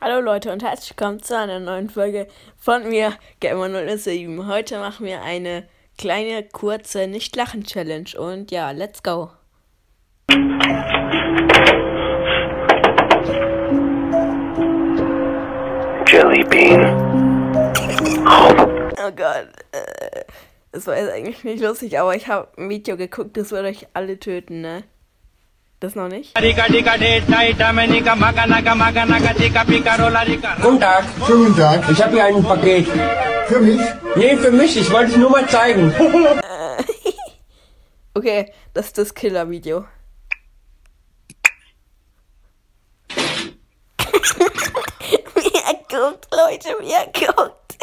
Hallo Leute und herzlich willkommen zu einer neuen Folge von mir, Gamer007. Heute machen wir eine kleine, kurze Nicht-Lachen-Challenge und ja, let's go. Jelly Bean. Oh Gott, äh, das war jetzt eigentlich nicht lustig, aber ich habe ein Video geguckt, das wird euch alle töten, ne? Das noch nicht? Guten Tag. Schönen guten Tag. Ich habe hier ein Paket. Für mich? Nee, für mich. Ich wollte es nur mal zeigen. Okay, das ist das Killer-Video. wie er guckt, Leute, wie er guckt.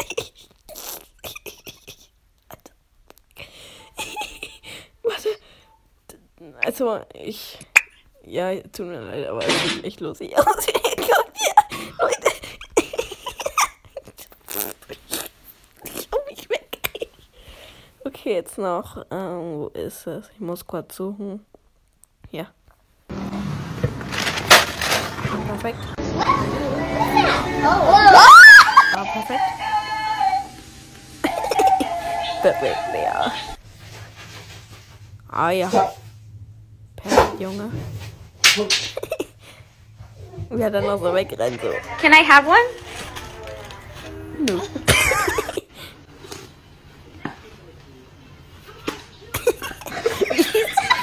Warte. Also, ich. Ja, tut mir leid, aber es sieht echt lustig aus. Ja. Leute. Ich hab mich weg. Okay, jetzt noch. Ähm, wo ist es? Ich muss kurz suchen. Hier. Perfekt. Ah, perfekt. perfekt, ja. Ah ja. Perfekt, Junge. Wie er dann noch so wegrennt so. Can I have one? Nö.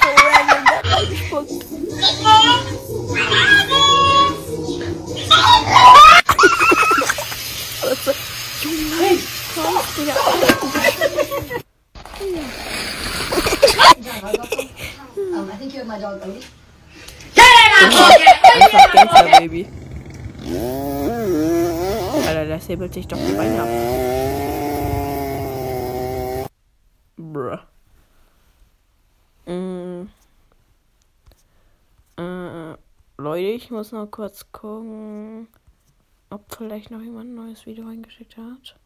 so random da reingespuckt. Also, Junge, komm, Digga. Um, I think you and my dog Odie. Einfach Gangster, Baby. Alter, der säbelt sich doch die Beine ab. Bruh. Mm. Äh, Leute, ich muss noch kurz gucken, ob vielleicht noch jemand ein neues Video eingeschickt hat.